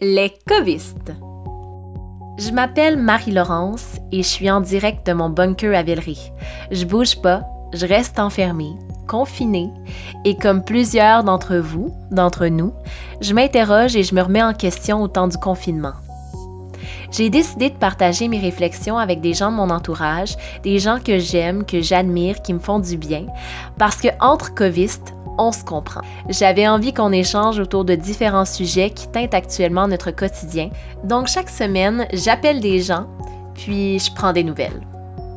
les covistes. Je m'appelle Marie-Laurence et je suis en direct de mon bunker à Villeray. Je bouge pas, je reste enfermée, confinée et comme plusieurs d'entre vous, d'entre nous, je m'interroge et je me remets en question au temps du confinement. J'ai décidé de partager mes réflexions avec des gens de mon entourage, des gens que j'aime, que j'admire, qui me font du bien, parce que entre covistes, on se comprend. J'avais envie qu'on échange autour de différents sujets qui teintent actuellement notre quotidien. Donc chaque semaine, j'appelle des gens, puis je prends des nouvelles.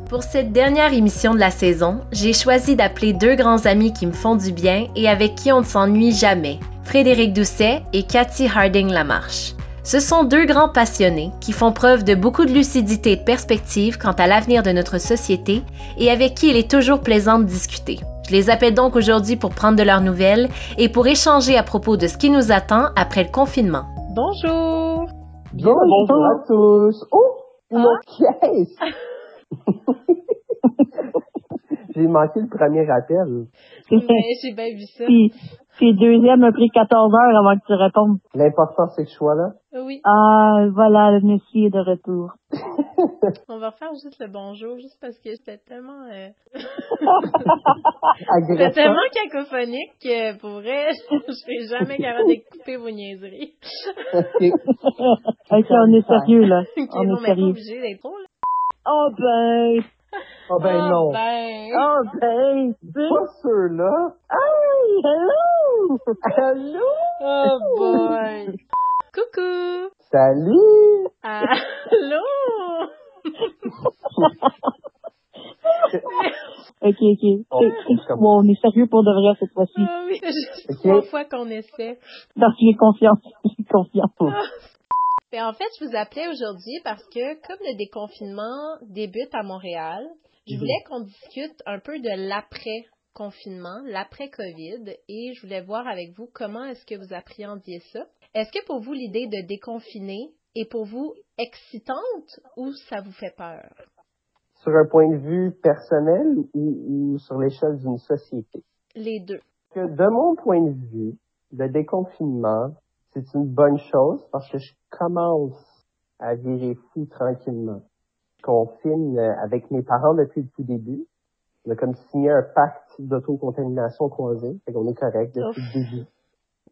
Pour cette dernière émission de la saison, j'ai choisi d'appeler deux grands amis qui me font du bien et avec qui on ne s'ennuie jamais, Frédéric Doucet et Cathy Harding Lamarche. Ce sont deux grands passionnés qui font preuve de beaucoup de lucidité et de perspective quant à l'avenir de notre société et avec qui il est toujours plaisant de discuter. Je les appelle donc aujourd'hui pour prendre de leurs nouvelles et pour échanger à propos de ce qui nous attend après le confinement. Bonjour! Bonjour, à tous! Oh! Ah. caisse! J'ai manqué le premier appel. j'ai bien vu ça. Puis le deuxième a pris 14 heures avant que tu répondes. L'important, c'est que je sois là. Oui. Ah, voilà, le monsieur est de retour. On va refaire juste le bonjour, juste parce que c'était tellement... Euh... c'était tellement cacophonique que, pour vrai, je serai jamais capable d'écouter vos niaiseries. OK. OK, on est sérieux, là. on est sérieux. obligé d'être trop, là. Oh, ben... Oh ben oh, non. Ben. Oh ben. Pas ceux-là. Hey, hello. Hello. Oh boy. Coucou. Salut. Allô? ok, ok. Oh, bon, on est sérieux pour de vrai cette fois-ci. Ah oui, c'est okay. trois fois qu'on essaie. Donc, j'ai confiance. J'ai confiance. Ben, en fait, je vous appelais aujourd'hui parce que comme le déconfinement débute à Montréal, je voulais qu'on discute un peu de l'après-confinement, l'après-COVID, et je voulais voir avec vous comment est-ce que vous appréhendiez ça. Est-ce que pour vous, l'idée de déconfiner est pour vous excitante ou ça vous fait peur? Sur un point de vue personnel ou, sur l'échelle d'une société? Les deux. de mon point de vue, le déconfinement, c'est une bonne chose parce que je commence à virer fou tranquillement confine euh, avec mes parents depuis le tout début. On a comme signé un pacte d'autocontamination croisée, fait qu'on est correct depuis le début.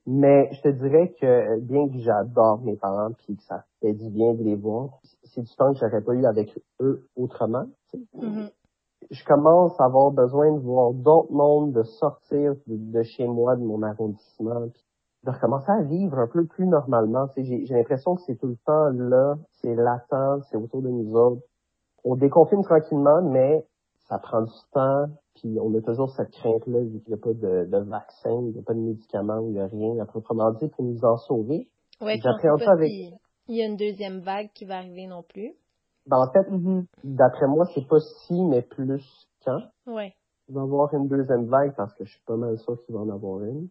Mais je te dirais que bien que j'adore mes parents puis que ça fait du bien de les voir, c'est du temps que j'aurais pas eu avec eux autrement. Mm-hmm. Je commence à avoir besoin de voir d'autres mondes, de sortir de, chez moi, de mon arrondissement, puis de recommencer à vivre un peu plus normalement. J'ai l'impression que c'est tout le temps là, c'est latent, c'est autour de nous autres on déconfine tranquillement, mais ça prend du temps, puis on a toujours cette crainte-là, vu qu'il n'y a pas de, vaccin, il n'y a pas de médicaments, il n'y a rien à proprement dit pour nous en sauver. Oui, avec... Il y a une deuxième vague qui va arriver non plus. Ben, en fait, d'après moi, c'est pas si, mais plus quand. Oui. Il va y avoir une deuxième vague parce que je suis pas mal sûr qu'il va en avoir une.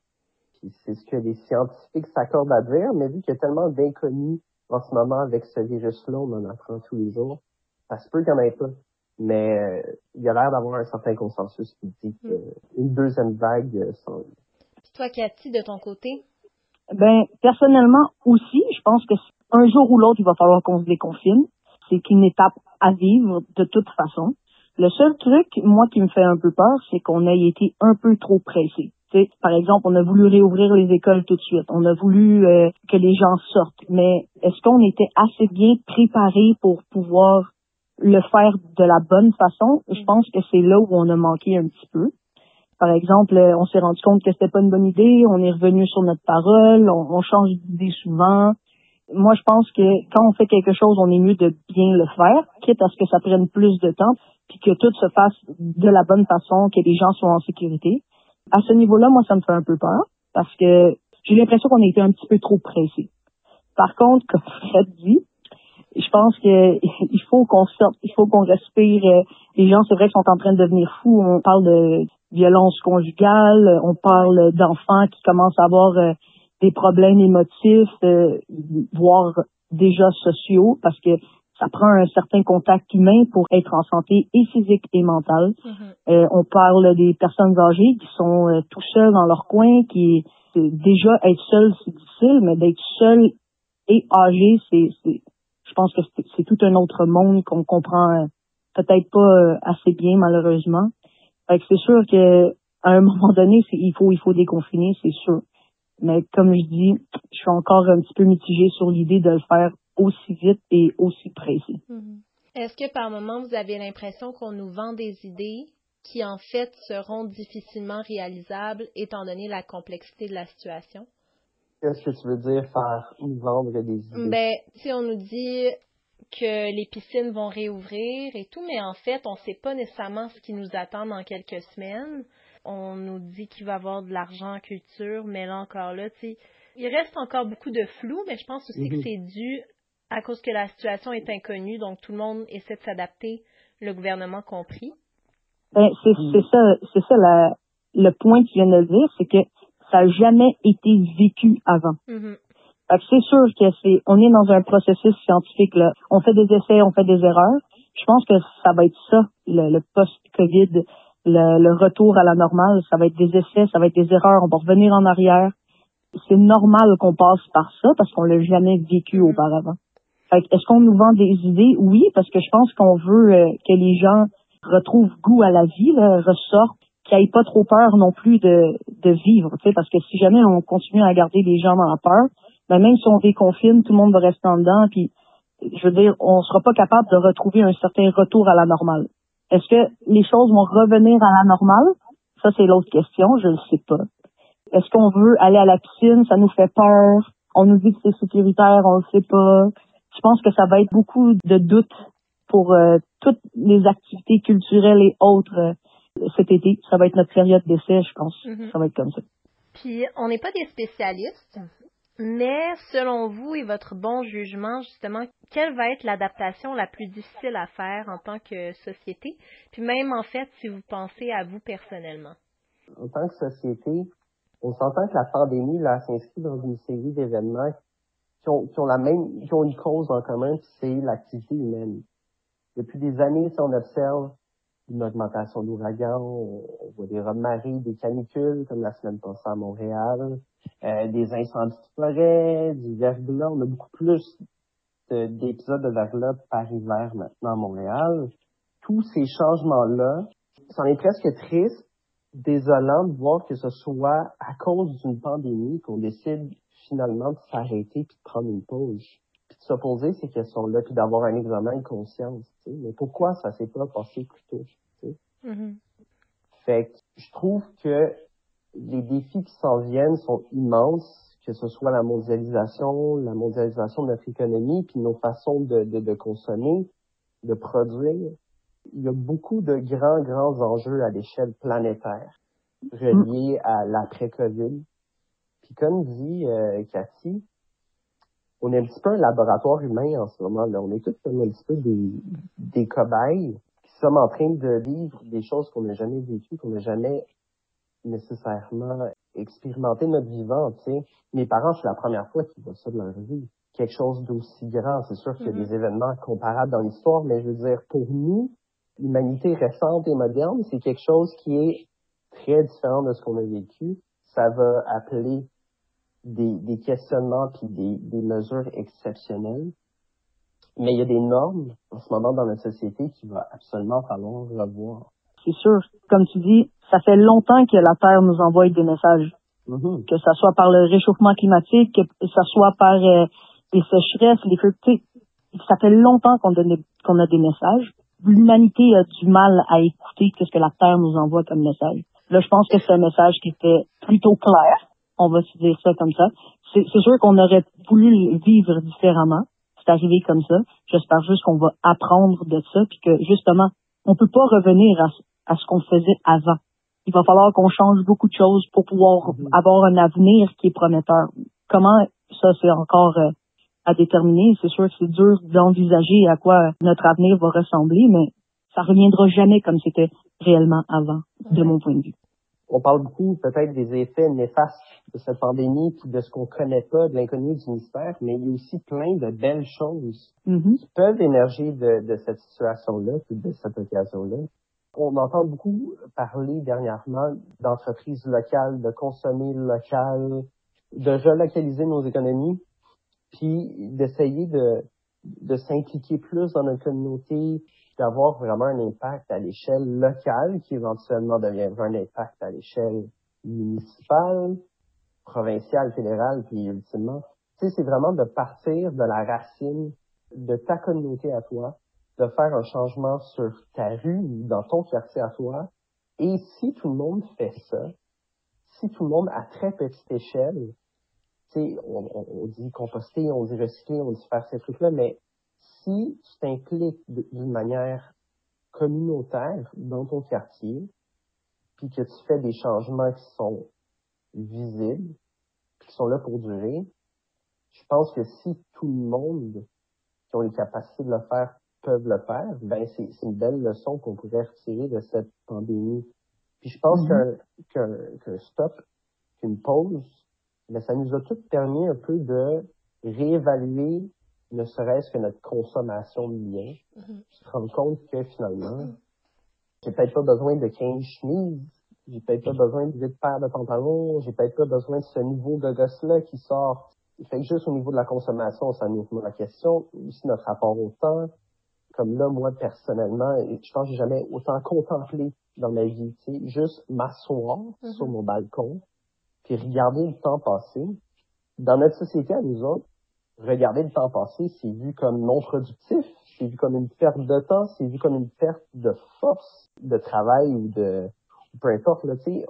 Puis c'est ce que les scientifiques s'accordent à dire, mais vu qu'il y a tellement d'inconnus en ce moment avec ce virus-là, on en apprend tous les jours ça se peut qu'il n'y en ait pas. Mais euh, il y a l'air d'avoir un certain consensus qui dit qu'une deuxième vague euh, sans... Toi, Cathy, de ton côté? Ben, personnellement aussi, je pense que un jour ou l'autre, il va falloir qu'on se déconfine. C'est une étape à vivre de toute façon. Le seul truc, moi, qui me fait un peu peur, c'est qu'on ait été un peu trop pressé. Par exemple, on a voulu réouvrir les écoles tout de suite. On a voulu euh, que les gens sortent. Mais est-ce qu'on était assez bien préparé pour pouvoir le faire de la bonne façon, je pense que c'est là où on a manqué un petit peu. Par exemple, on s'est rendu compte que c'était pas une bonne idée, on est revenu sur notre parole, on, change d'idée souvent. Moi, je pense que quand on fait quelque chose, on est mieux de bien le faire, quitte à ce que ça prenne plus de temps, puis que tout se fasse de la bonne façon, que les gens soient en sécurité. À ce niveau-là, moi, ça me fait un peu peur, parce que j'ai l'impression qu'on a été un petit peu trop pressé. Par contre, comme Fred dit, je pense que il faut qu'on sorte, il faut qu'on respire. Les gens, c'est vrai, sont en train de devenir fous. On parle de violence conjugale, on parle d'enfants qui commencent à avoir euh, des problèmes émotifs, euh, voire déjà sociaux, parce que ça prend un certain contact humain pour être en santé et physique et mentale. Mm-hmm. Euh, on parle des personnes âgées qui sont tout seules dans leur coin, qui déjà être seul c'est difficile, mais d'être seul et âgés, c'est, je pense que c'est tout un autre monde qu'on comprend euh, peut-être pas euh, assez bien malheureusement. Fait que c'est sûr que à un moment donné, il faut il faut déconfiner, c'est sûr. Mais comme je dis, je suis encore un petit peu mitigée sur l'idée de le faire aussi vite et aussi précis. Mm-hmm. Est-ce que par moment vous avez l'impression qu'on nous vend des idées qui en fait seront difficilement réalisables étant donné la complexité de la situation? Qu'est-ce que tu veux dire faire nous vendre des idées? Ben, si on nous dit que les piscines vont réouvrir et tout, mais en fait, on ne sait pas nécessairement ce qui nous attend dans quelques semaines. On nous dit qu'il va y avoir de l'argent en culture, mais là encore là, tu sais, il reste encore beaucoup de flou, mais je pense aussi que mhm. c'est dû à cause que la situation est inconnue, donc tout le monde essaie de s'adapter, le gouvernement compris. Ben, c'est mm. ça, c'est ça le point que tu viens de dire, c'est que ça n'a jamais été vécu avant. Mm-hmm. C'est sûr que c'est, on est dans un processus scientifique là. On fait des essais, on fait des erreurs. Je pense que ça va être ça, le, post-Covid, le, le, retour à la normale. Ça va être des essais, ça va être des erreurs. On va revenir en arrière. C'est normal qu'on passe par ça parce qu'on l'a jamais vécu mm-hmm. Auparavant. est-ce qu'on nous vend des idées? Oui, parce que je pense qu'on veut euh, que les gens retrouvent goût à la vie, là, ressortent, qu'ils n'aient pas trop peur non plus de, de vivre, parce que si jamais on continue à garder les gens dans la peur, ben même si on déconfine, tout le monde va rester en dedans, puis je veux dire, on sera pas capable de retrouver un certain retour à la normale. Est-ce que les choses vont revenir à la normale? Ça, c'est l'autre question, je ne sais pas. Est-ce qu'on veut aller à la piscine? Ça nous fait peur. On nous dit que c'est sécuritaire, on ne sait pas. Je pense que ça va être beaucoup de doutes pour euh, toutes les activités culturelles et autres euh, cet été. Ça va être notre période d'essai, je pense. Mm-hmm. Ça va être comme ça. Puis, on n'est pas des spécialistes, mais selon vous et votre bon jugement, justement, quelle va être l'adaptation la plus difficile à faire en tant que société? Puis même, en fait, si vous pensez à vous personnellement. En tant que société, on s'entend que la pandémie, là, s'inscrit dans une série d'événements qui ont, la même, qui ont une cause en commun, c'est l'activité humaine. Depuis des années, si on observe une augmentation d'ouragans, on, voit des marées, des canicules, comme la semaine passée à Montréal, euh, des incendies de forêt, du verglas. On a beaucoup plus d'épisodes de, verglas par hiver maintenant à Montréal. Tous ces changements-là, c'en est presque triste, désolant de voir que ce soit à cause d'une pandémie qu'on décide finalement de s'arrêter puis de prendre une pause puis de se poser ces questions-là, puis d'avoir un examen de conscience. Mais pourquoi ça s'est pas passé plus tôt? Mm-hmm. Fait que je trouve que les défis qui s'en viennent sont immenses, que ce soit la mondialisation, la mondialisation de notre économie, puis nos façons de, de, de consommer, de produire. Il y a beaucoup de grands, grands enjeux à l'échelle planétaire reliés à l'après-COVID. Puis comme dit euh, Cathy, on est un petit peu un laboratoire humain en ce moment. Là. On est tous comme un petit peu des, des cobayes qui sommes en train de vivre des choses qu'on n'a jamais vécues, qu'on n'a jamais nécessairement expérimenté notre vivant. Mes parents, c'est la première fois qu'ils voient ça de leur vie. Quelque chose d'aussi grand. C'est sûr qu'il y a des mm-hmm. événements comparables dans l'histoire, mais je veux dire, pour nous, l'humanité récente et moderne, c'est quelque chose qui est très différent de ce qu'on a vécu. Ça va appeler des, des questionnements puis des, des mesures exceptionnelles. Mais il y a des normes en ce moment dans la société qu'il va absolument falloir revoir. C'est sûr. Comme tu dis, ça fait longtemps que la Terre nous envoie des messages. Mm-hmm. Que ça soit par le réchauffement climatique, que ça soit par euh, des sécheresses, les feux. Ça fait longtemps qu'on qu'on a des messages. L'humanité a du mal à écouter ce que la Terre nous envoie comme message. Là, je pense que c'est un message qui était plutôt clair on va se dire ça comme ça. C'est sûr qu'on aurait voulu vivre différemment. C'est arrivé comme ça. J'espère juste qu'on va apprendre de ça, puis que justement, on peut pas revenir à, ce qu'on faisait avant. Il va falloir qu'on change beaucoup de choses pour pouvoir mm-hmm. avoir un avenir qui est prometteur. Comment ça, c'est encore euh, à déterminer? C'est sûr que c'est dur d'envisager à quoi notre avenir va ressembler, mais ça reviendra jamais comme c'était réellement avant, de mon point de vue on parle beaucoup peut-être des effets néfastes de cette pandémie, puis de ce qu'on connaît pas, de l'inconnu du mystère, mais il y a aussi plein de belles choses mm-hmm. qui peuvent émerger de, de cette situation-là, puis de cette occasion-là. On entend beaucoup parler dernièrement d'entreprises locales, de consommer local, de relocaliser nos économies. puis d'essayer de, de s'impliquer plus dans notre communauté, d'avoir vraiment un impact à l'échelle locale qui éventuellement deviendra un impact à l'échelle municipale, provinciale, fédérale, puis ultimement. Tu sais, c'est vraiment de partir de la racine de ta communauté à toi, de faire un changement sur ta rue, dans ton quartier à toi. Et si tout le monde fait ça, si tout le monde à très petite échelle, tu sais, on, dit composter, on dit recycler, on dit faire ces trucs-là, mais si tu t'impliques d'une manière communautaire dans ton quartier, puis que tu fais des changements qui sont visibles, qui sont là pour durer, je pense que si tout le monde qui ont les capacités de le faire peuvent le faire, ben c'est une belle leçon qu'on pourrait retirer de cette pandémie. Puis je pense mm-hmm. qu'un qu'un stop, qu'une pause, ben ça nous a tout permis un peu de réévaluer ne serait-ce que notre consommation de biens. Mm-hmm. Se rendre compte que finalement, mm-hmm. j'ai peut-être pas besoin de 15 chemises, j'ai peut-être pas besoin de 8 paires de pantalons, j'ai peut-être pas besoin de ce nouveau de gosse-là qui sort fait que juste au niveau de la consommation, ça nous pose la question. Aussi notre rapport au temps. Comme là, moi, personnellement, je pense que j'ai jamais autant contemplé dans ma vie. Tu sais, juste m'asseoir mm-hmm. sur mon balcon, puis regarder le temps passer. Dans notre société, à nous autres, regarder le temps passer, c'est vu comme non productif, c'est vu comme une perte de temps, c'est vu comme une perte de force de travail ou de peu importe. Là, tu sais,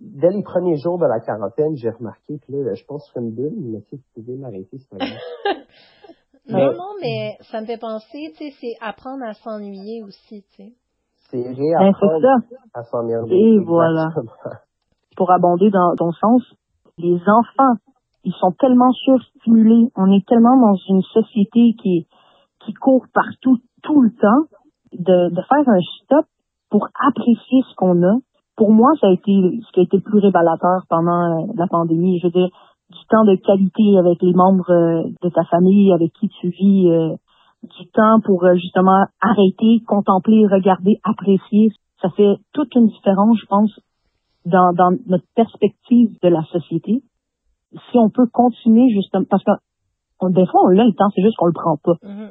dès les premiers jours de la quarantaine, j'ai remarqué que là, je pense que une bulle, mais tu pouvez m'arrêter, c'est pas non, non, mais ça me fait penser, tu sais, c'est apprendre à s'ennuyer aussi, tu sais. C'est ben, réapprendre à s'ennuyer. Et voilà. Pour abonder dans ton sens, les enfants, ils sont tellement surstimulés. On est tellement dans une société qui, qui court partout tout le temps. De, de faire un stop pour apprécier ce qu'on a, pour moi, ça a été ce qui a été le plus révélateur pendant euh, la pandémie. Je veux dire, du temps de qualité avec les membres euh, de ta famille, avec qui tu vis, euh, du temps pour justement arrêter, contempler, regarder, apprécier. Ça fait toute une différence, je pense, dans, dans notre perspective de la société. Si on peut continuer justement, parce que des fois, on a le temps, c'est juste qu'on le prend pas. Mm-hmm.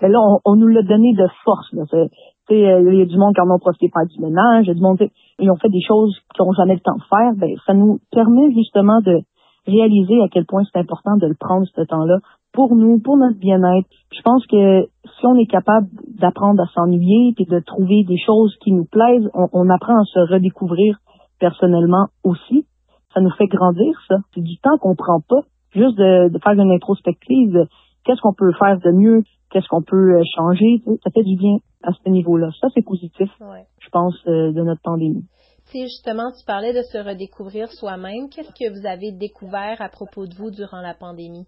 Mais là, on, nous l'a donné de force. Là. Euh, il y a du monde qui en ont profité pour faire du ménage, il y a du monde ils ont fait des choses qu'ils n'ont jamais le temps de faire. Ben, ça nous permet justement de réaliser à quel point c'est important de le prendre ce temps-là pour nous, pour notre bien-être. Je pense que si on est capable d'apprendre à s'ennuyer et de trouver des choses qui nous plaisent, on, apprend à se redécouvrir personnellement aussi. Ça nous fait grandir, ça. C'est du temps qu'on prend pas. Juste de, de faire une introspective. Qu'est-ce qu'on peut faire de mieux? qu'est-ce qu'on peut euh, changer? Ça fait du bien à ce niveau-là. Ça, c'est positif, je pense, euh, de notre pandémie. Si justement, tu parlais de se redécouvrir soi-même. Qu'est-ce que vous avez découvert à propos de vous durant la pandémie?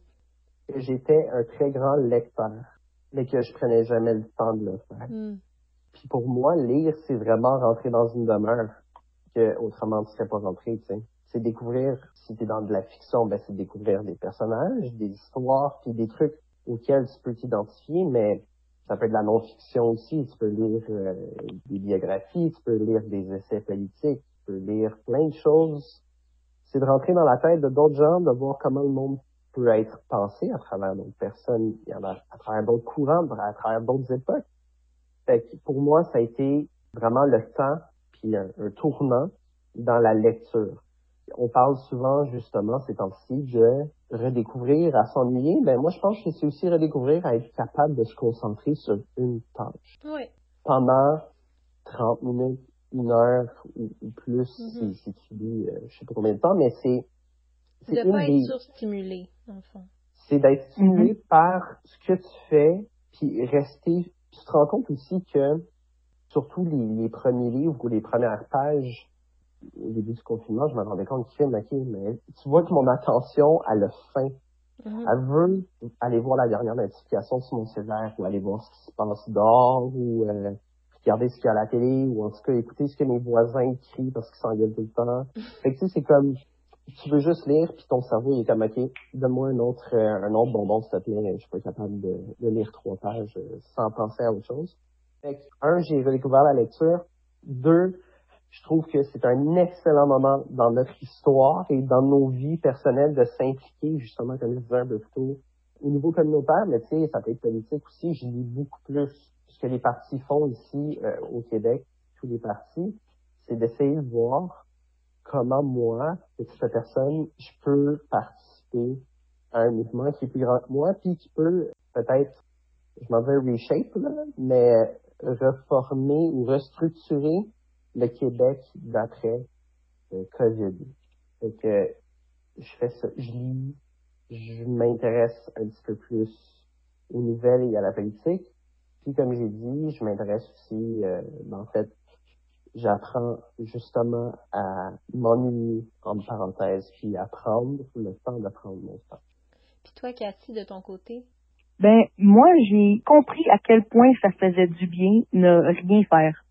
J'étais un très grand lecteur, mais que je prenais jamais le temps de le faire. Hmm. Puis pour moi, lire, c'est vraiment rentrer dans une demeure que autrement tu serais pas rentré, tu sais. C'est découvrir, si tu es dans de la fiction, ben c'est découvrir des personnages, des histoires, puis des trucs auxquels tu peux t'identifier, mais ça peut être de la non-fiction aussi. Tu peux lire euh, des biographies, tu peux lire des essais politiques, tu peux lire plein de choses. C'est de rentrer dans la tête de d'autres gens, de voir comment le monde peut être pensé à travers d'autres personnes, à travers d'autres courants, à travers d'autres époques. Pour moi, ça a été vraiment le temps puis un tournant dans la lecture on parle souvent justement ces temps-ci de redécouvrir à s'ennuyer. Ben moi je pense que c'est aussi redécouvrir à être capable de se concentrer sur une tâche. Oui. Pendant 30 minutes, une heure ou, plus mm-hmm. si, tu dis euh, je sais pas combien de temps, mais c'est c'est de pas être surstimulé, en fond. C'est d'être stimulé mm-hmm. par ce que tu fais, puis rester. tu te rends compte aussi que surtout les, les premiers livres ou les premières pages au début du confinement, je me rendais compte que, OK, mais tu vois que mon attention, elle a faim. Mm-hmm. Elle veut aller voir la dernière notification sur mon cellulaire ou aller voir ce qui se passe dehors ou euh, regarder ce qu'il y a à la télé ou en tout cas écouter ce que mes voisins crient parce qu'ils s'engueulent tout le temps. Fait que tu sais, c'est comme tu veux juste lire puis ton cerveau il est comme ok donne-moi un autre euh, un autre bonbon s'il te plaît je suis pas capable de, de lire trois pages euh, sans penser à autre chose fait que, un j'ai redécouvert la lecture deux je trouve que c'est un excellent moment dans notre histoire et dans nos vies personnelles de s'impliquer, justement, comme je disais un peu plus tôt, au niveau communautaire, mais tu sais, ça peut être politique aussi. Je lis beaucoup plus ce que les partis font ici euh, au Québec, tous les partis, c'est d'essayer de voir comment moi, petite personne, je peux participer à un mouvement qui est plus grand que moi, puis qui peut peut-être, je m'en vais reshape, là, mais reformer ou restructurer le Québec d'après euh, COVID. Fait que je fais ça, je lis, je m'intéresse un petit peu plus aux nouvelles et à la politique. Puis comme j'ai dit, je m'intéresse aussi, euh, en fait, j'apprends justement à m'ennuyer, en parenthèse, puis apprendre le temps d'apprendre mon temps. Puis toi, Cathy, de ton côté? Ben, moi, j'ai compris à quel point ça faisait du bien ne rien faire.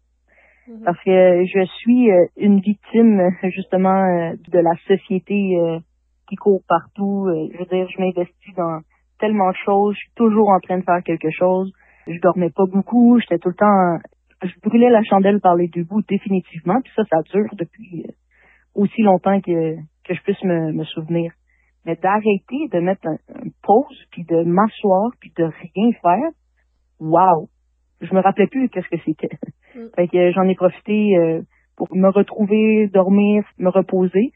Mhm. Parce que je suis euh, une victime, justement, euh, de la société euh, qui court partout. Je veux dire, je m'investis dans tellement de choses. Je suis toujours en train de faire quelque chose. Je dormais pas beaucoup. J'étais tout le temps... Je brûlais la chandelle par les deux bouts, définitivement. Puis ça, ça dure depuis aussi longtemps que, que je puisse me, souvenir. Mais d'arrêter de mettre un, pause, puis de m'asseoir, puis de rien faire, wow! Je me rappelais plus qu'est-ce que c'était. Mm. Fait que j'en ai profité euh, pour me retrouver, dormir, me reposer,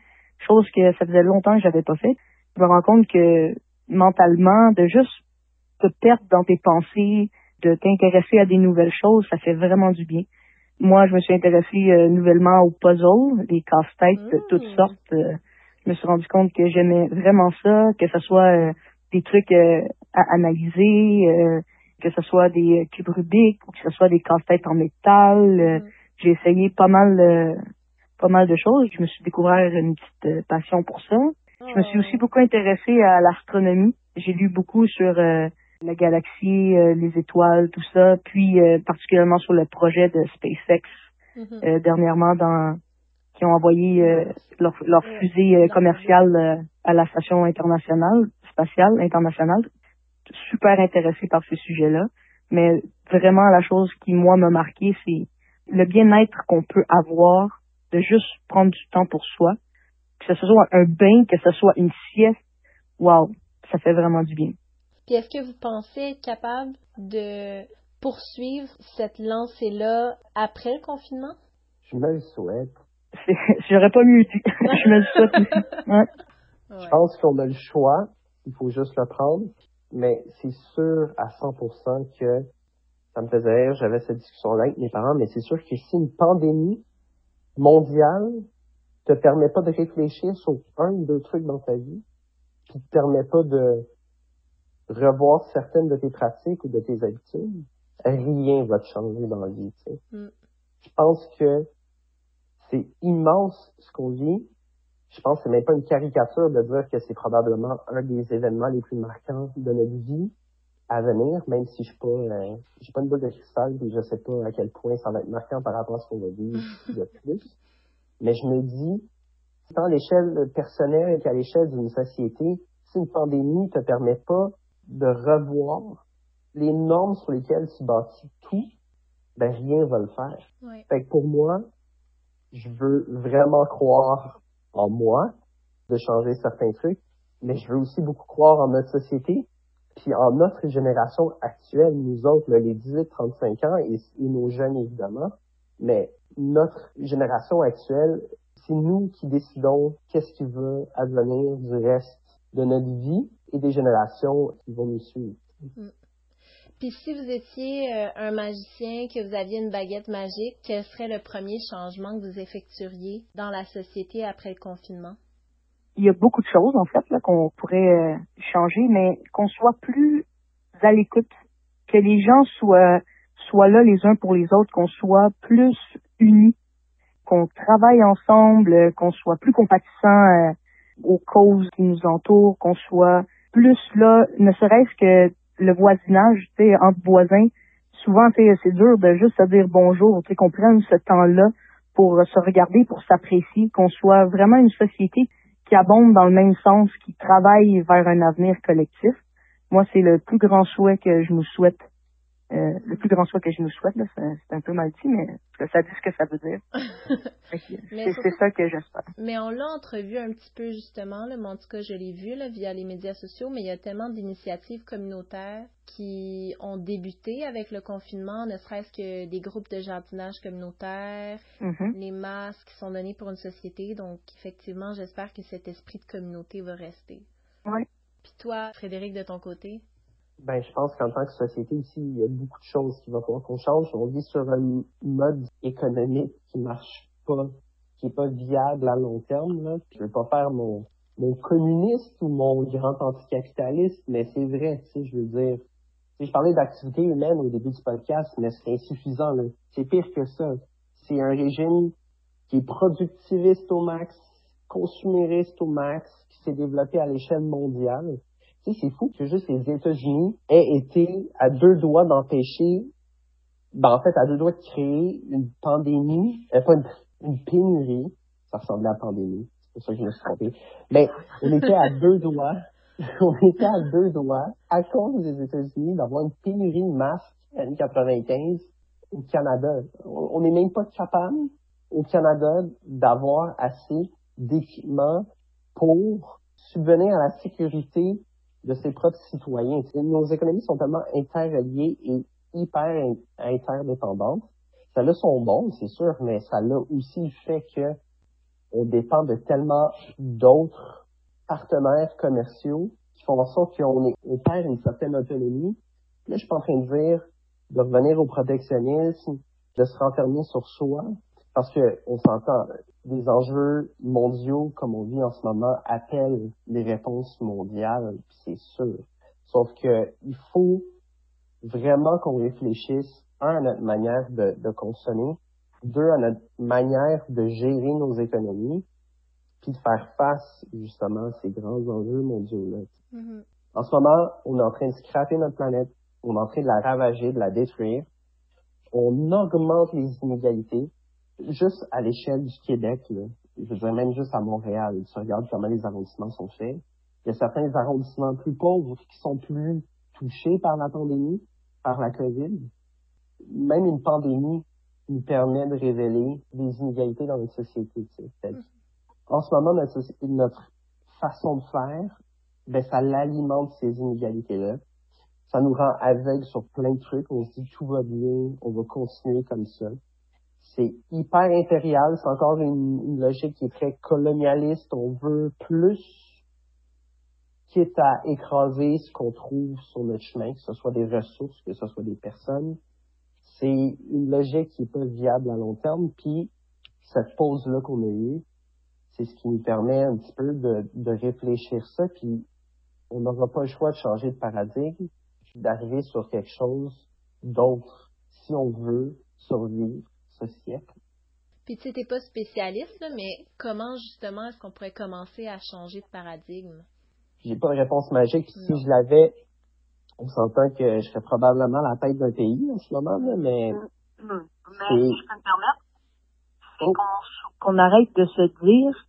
chose que ça faisait longtemps que j'avais pas fait. Je me rends compte que mentalement, de juste te perdre dans tes pensées, de t'intéresser à des nouvelles choses, ça fait vraiment du bien. Moi, je me suis intéressée euh, nouvellement aux puzzles, les casse-têtes de toutes mm. sortes. Euh, je me suis rendu compte que j'aimais vraiment ça, que ce soit des trucs à analyser, que ce soit des cubes Rubik ou que ce soit des casse-têtes en métal. Euh, mm. J'ai essayé pas mal euh, pas mal de choses. Je me suis découvert une petite euh, passion pour ça. Je me suis aussi oh. beaucoup intéressée à l'astronomie. J'ai lu beaucoup sur la galaxie, les étoiles, tout ça, puis particulièrement sur le projet de SpaceX mm-hmm. dernièrement dans qui ont envoyé leur, leur fusée commerciale à la station internationale spatiale internationale super intéressée par ce sujet-là. Mais vraiment, la chose qui, moi, m'a marqué, c'est le bien-être qu'on peut avoir de juste prendre du temps pour soi. Que ce soit un bain, que ce soit une sieste. Wow, ça fait vraiment du bien. Puis est-ce que vous pensez être capable de poursuivre cette lancée-là après le confinement? Je me le souhaite. J'aurais pas mieux dit. je me le souhaite Je pense qu'on a le choix. Il faut juste le prendre mais c'est sûr à 100% que ça me faisait rire, j'avais cette discussion-là avec mes parents, mais c'est sûr que si une pandémie mondiale te permet pas de réfléchir sur un ou deux trucs dans ta vie, qui te permet pas de revoir certaines de tes pratiques ou de tes habitudes, rien va te changer dans la vie. Tu sais. Mm. Je pense que c'est immense ce qu'on vit, je pense que c'est même pas une caricature de dire que c'est probablement un des événements les plus marquants de notre vie à venir, même si je suis pas, euh, j'ai pas une boule de cristal et je sais pas à quel point ça va être marquant par rapport à ce qu'on va vivre de plus. Mais je me dis, tant à l'échelle personnelle qu'à l'échelle d'une société, si une pandémie te permet pas de revoir les normes sur lesquelles tu bâtis tout, ben rien va le faire. Fait que pour moi, je veux vraiment croire en moi de changer certains trucs, mais je veux aussi beaucoup croire en notre société, puis en notre génération actuelle, nous autres, les 18-35 ans, et, nos jeunes évidemment, mais notre génération actuelle, c'est nous qui décidons qu'est-ce qui va advenir du reste de notre vie et des générations qui vont nous suivre. Mm. Puis si vous étiez euh, un magicien, que vous aviez une baguette magique, quel serait le premier changement que vous effectueriez dans la société après le confinement? Il y a beaucoup de choses, en fait, qu'on pourrait euh, changer, mais qu'on soit plus à l'écoute, que les gens soient, soient là les uns pour les autres, qu'on soit plus unis, qu'on travaille ensemble, qu'on soit plus compatissant euh, aux causes qui nous entourent, qu'on soit plus là, ne serait-ce que le voisinage, tu sais, entre voisins, souvent, c'est dur de juste se dire bonjour, tu sais, qu'on prenne ce temps-là pour se regarder, pour s'apprécier, qu'on soit vraiment une société qui abonde dans le même sens, qui travaille vers un avenir collectif. Moi, c'est le plus grand souhait que je me souhaite euh, le plus grand choix que je nous souhaite. C'est un peu mal dit, mais ça dit ce que ça veut dire. c'est ça que j'espère. Mais on l'a entrevu un petit peu justement, là, mais en tout cas je l'ai vu là, via les médias sociaux, mais il y a tellement d'initiatives communautaires qui ont débuté avec le confinement, ne serait-ce que des groupes de jardinage communautaire, mm-hmm. les masques qui sont donnés pour une société. Donc effectivement, j'espère que cet esprit de communauté va rester. Oui. Puis toi, Frédéric, de ton côté? Ben, je pense qu'en tant que société aussi, il y a beaucoup de choses qui va falloir qu'on change. On vit sur un mode économique qui marche pas, qui est pas viable à long terme. Là. Je veux pas faire mon, mon communiste ou mon grand anticapitaliste, mais c'est vrai, tu sais, je veux dire. Si je parlais d'activité humaine au début du podcast, mais c'est insuffisant. Là. C'est pire que ça. C'est un régime qui est productiviste au max, consumériste au max, qui s'est développé à l'échelle mondiale c'est fou que juste les États-Unis aient été à deux doigts d'empêcher, ben, en fait, à deux doigts de créer une pandémie, euh, pas une, pénurie, ça ressemblait à la pandémie, c'est pour ça que je me suis trompé, mais on était à deux doigts, on était à deux doigts, à cause des États-Unis, d'avoir une pénurie de masques en 95 au Canada. On n'est même pas capable au Canada d'avoir assez d'équipements pour subvenir à la sécurité de ses propres citoyens. Nos économies sont tellement interreliées et hyper interdépendantes. Ça a son bon, c'est sûr, mais ça a aussi fait que on dépend de tellement d'autres partenaires commerciaux qui font en sorte qu'on on perd une certaine autonomie. Là, je suis pas en train de dire de revenir au protectionnisme, de se renfermer sur soi, parce que on s'entend, des enjeux mondiaux comme on vit en ce moment appellent des réponses mondiales, c'est sûr. Sauf que il faut vraiment qu'on réfléchisse, un, à notre manière de, de, consommer, deux, à notre manière de gérer nos économies, puis de faire face justement à ces grands enjeux mondiaux-là. Mm-hmm. En ce moment, on est en train de scraper notre planète, on est en train de la ravager, de la détruire. On augmente les inégalités, juste à l'échelle du Québec, là, je veux dire même juste à Montréal, tu regardes comment les arrondissements sont faits. Il y a certains arrondissements plus pauvres qui sont plus touchés par la pandémie, par la COVID. Même une pandémie nous permet de révéler des inégalités dans notre société. Tu sais. En ce moment, notre, notre façon de faire, ben, ça l'alimente ces inégalités-là. Ça nous rend aveugles sur plein de trucs. On se dit tout va bien, on va continuer comme ça c'est hyper impérial, c'est encore une, logique qui est très colonialiste. On veut plus, quitte à écraser ce qu'on trouve sur notre chemin, que ce soit des ressources, que ce soit des personnes. C'est une logique qui est pas viable à long terme. Puis cette pause-là qu'on a eue, c'est ce qui nous permet un petit peu de, de réfléchir ça. Puis on n'aura pas le choix de changer de paradigme, d'arriver sur quelque chose d'autre si on veut survivre siècle. Puis tu n'es pas spécialiste, mais comment justement est-ce qu'on pourrait commencer à changer de paradigme? J'ai pas de réponse magique. Si je l'avais, on s'entend que je serais probablement la tête d'un pays en ce moment, là, mais. Mm, mm. Mais si je peux me permettre, c'est oh. qu'on arrête de se dire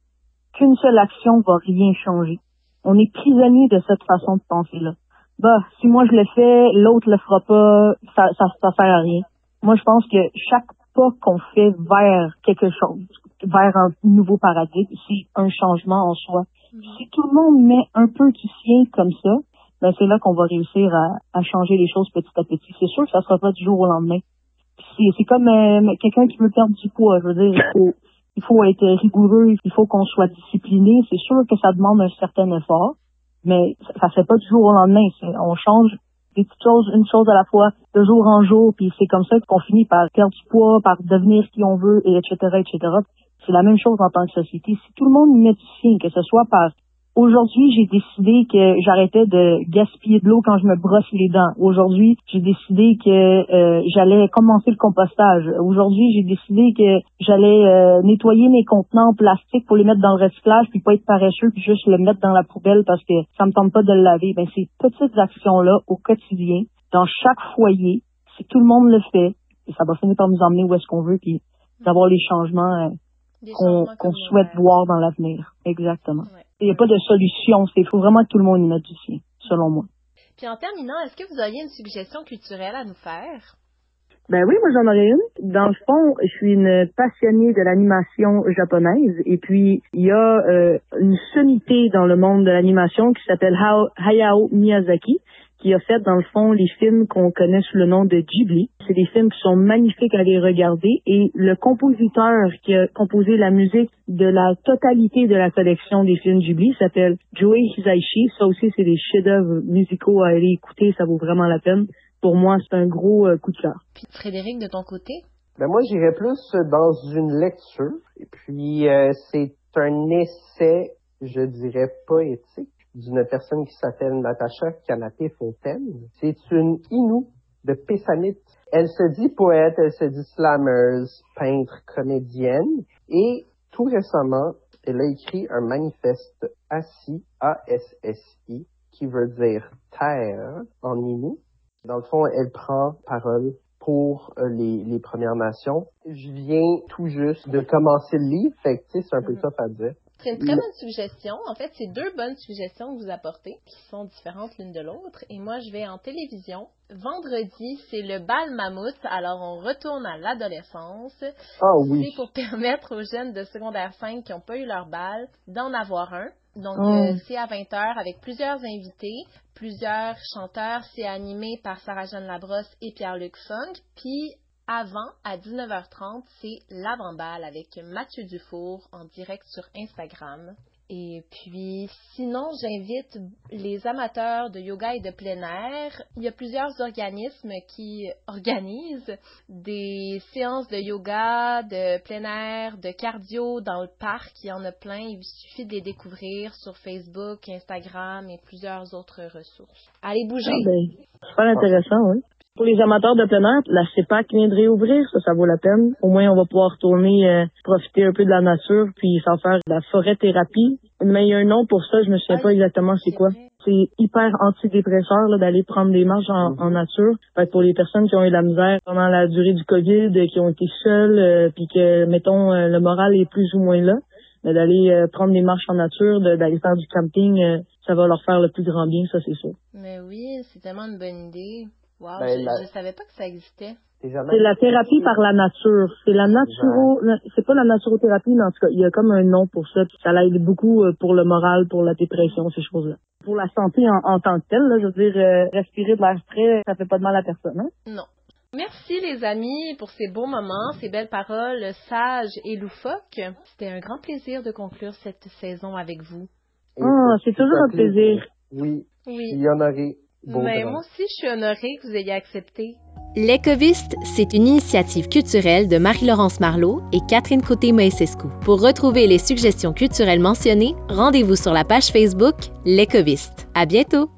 qu'une seule action va rien changer. On est prisonnier de cette façon de penser-là. Bah, si moi je le fais, l'autre le fera pas, ça, ça, ça sert à rien. Moi, je pense que chaque pas qu'on fait vers quelque chose, vers un nouveau paradigme, c'est un changement en soi. Mm. Si tout le monde met un peu du sien comme ça, ben c'est là qu'on va réussir à, changer les choses petit à petit. C'est sûr que ça sera pas du jour au lendemain. C'est comme euh, quelqu'un qui veut perdre du poids. Je veux dire, il faut, il faut être rigoureux, il faut qu'on soit discipliné. C'est sûr que ça demande un certain effort, mais ça ne fait pas du jour au lendemain. On change des petites choses, une chose à la fois, de jour en jour, puis c'est comme ça qu'on finit par perdre du poids, par devenir qui on veut, et etc., etc. C'est la même chose en tant que société. Si tout le monde met du signe, que ce soit par Aujourd'hui, j'ai décidé que j'arrêtais de gaspiller de l'eau quand je me brosse les dents. Aujourd'hui, j'ai décidé que euh, j'allais commencer le compostage. Aujourd'hui, j'ai décidé que j'allais euh, nettoyer mes contenants en plastique pour les mettre dans le recyclage, puis pas être paresseux, puis juste le mettre dans la poubelle parce que ça me tente pas de le laver. Ben, ces petites actions-là au quotidien, dans chaque foyer, si tout le monde le fait, et ça va finir par nous emmener où est-ce qu'on veut, puis d'avoir les changements euh, qu'on souhaite voir dans l'avenir. Exactement. Il n'y a pas de solution. Il faut vraiment que tout le monde y mette du sien, selon moi. Puis en terminant, est-ce que vous auriez une suggestion culturelle à nous faire? Ben oui, moi j'en aurais une. Dans le fond, je suis une passionnée de l'animation japonaise et puis il y a euh, une sommité dans le monde de l'animation qui s'appelle Hayao Miyazaki qui a fait dans le fond les films qu'on connaît sous le nom de Ghibli. C'est des films qui sont magnifiques à les regarder et le compositeur qui a composé la musique de la totalité de la collection des films Ghibli s'appelle Joe Hisaishi. Ça aussi c'est des chefs-d'œuvre musicaux à aller écouter, ça vaut vraiment la peine. Pour moi, c'est un gros euh, coup de cœur. Puis Frédéric, de ton côté? Ben moi, j'irais plus dans une lecture. Et puis, euh, c'est un essai, je dirais, poétique d'une personne qui s'appelle Natacha Kanapé Fontaine. C'est une Inou de Pessamit. Elle se dit poète, elle se dit slameuse, peintre, comédienne et tout récemment, elle a écrit un manifeste assis, A-S-S-I, qui veut dire terre en Inou. Dans le fond, elle prend parole pour euh, les, les Premières Nations. Je viens tout juste de commencer le livre, fait que c'est un peu ça mm-hmm. à dire. C'est une très bonne suggestion. En fait, c'est deux bonnes suggestions que vous apportez, qui sont différentes l'une de l'autre. Et moi, je vais en télévision. Vendredi, c'est le bal mammouth. Alors, on retourne à l'adolescence. Ah oui. C'est pour permettre aux jeunes de secondaire 5 qui n'ont pas eu leur bal d'en avoir un. Donc, oh. euh, c'est à 20h avec plusieurs invités, plusieurs chanteurs. C'est animé par Sarah-Jeanne Labrosse et Pierre-Luc Funk. Puis, avant, à 19h30, c'est l'avant-balle avec Mathieu Dufour en direct sur Instagram. Et puis, sinon, j'invite les amateurs de yoga et de plein air. Il y a plusieurs organismes qui organisent des séances de yoga, de plein air, de cardio dans le parc. Il y en a plein. Il suffit de les découvrir sur Facebook, Instagram et plusieurs autres ressources. Allez bouger. Ah ben, super intéressant, oui. Pour les amateurs de plein air, la CEPAC vient de réouvrir, ça, ça vaut la peine. Au moins, on va pouvoir tourner, euh, profiter un peu de la nature, puis s'en faire de la forêt thérapie. Mais il y a un nom pour ça, je me souviens pas exactement c'est quoi. C'est hyper antidépresseur d'aller prendre des marches en, mhm. nature. Fait pour les personnes qui ont eu de la misère pendant la durée du COVID, qui ont été seules, euh, puis que, mettons, euh, le moral est plus ou moins là, d'aller prendre des marches en nature, d'aller faire du camping, ça va leur faire le plus grand bien, ça c'est sûr. Mais oui, c'est tellement une bonne idée. Wow, ben, je, ne savais pas que ça existait. C'est la thérapie par la nature. C'est la naturo, c'est pas la naturothérapie, mais en tout cas, il y a comme un nom pour ça. Ça l'aide beaucoup euh, pour le moral, pour la dépression, ces choses-là. Pour la santé en, tant que telle, là, je veux dire, euh, respirer de l'air frais, ça fait pas de mal à personne. Hein? Non. Merci les amis pour ces beaux moments, ces belles paroles sages et loufoques. C'était un grand plaisir de conclure cette saison avec vous. Ah, c'est toujours un plaisir. Oui. Oui. Il y en aurait mais moi aussi, je suis honorée que vous ayez accepté. L'Écoviste, c'est une initiative culturelle de Marie-Laurence Marlot et Catherine Côté-Moïsescu. Pour retrouver les suggestions culturelles mentionnées, rendez-vous sur la page Facebook L'Écoviste. À bientôt!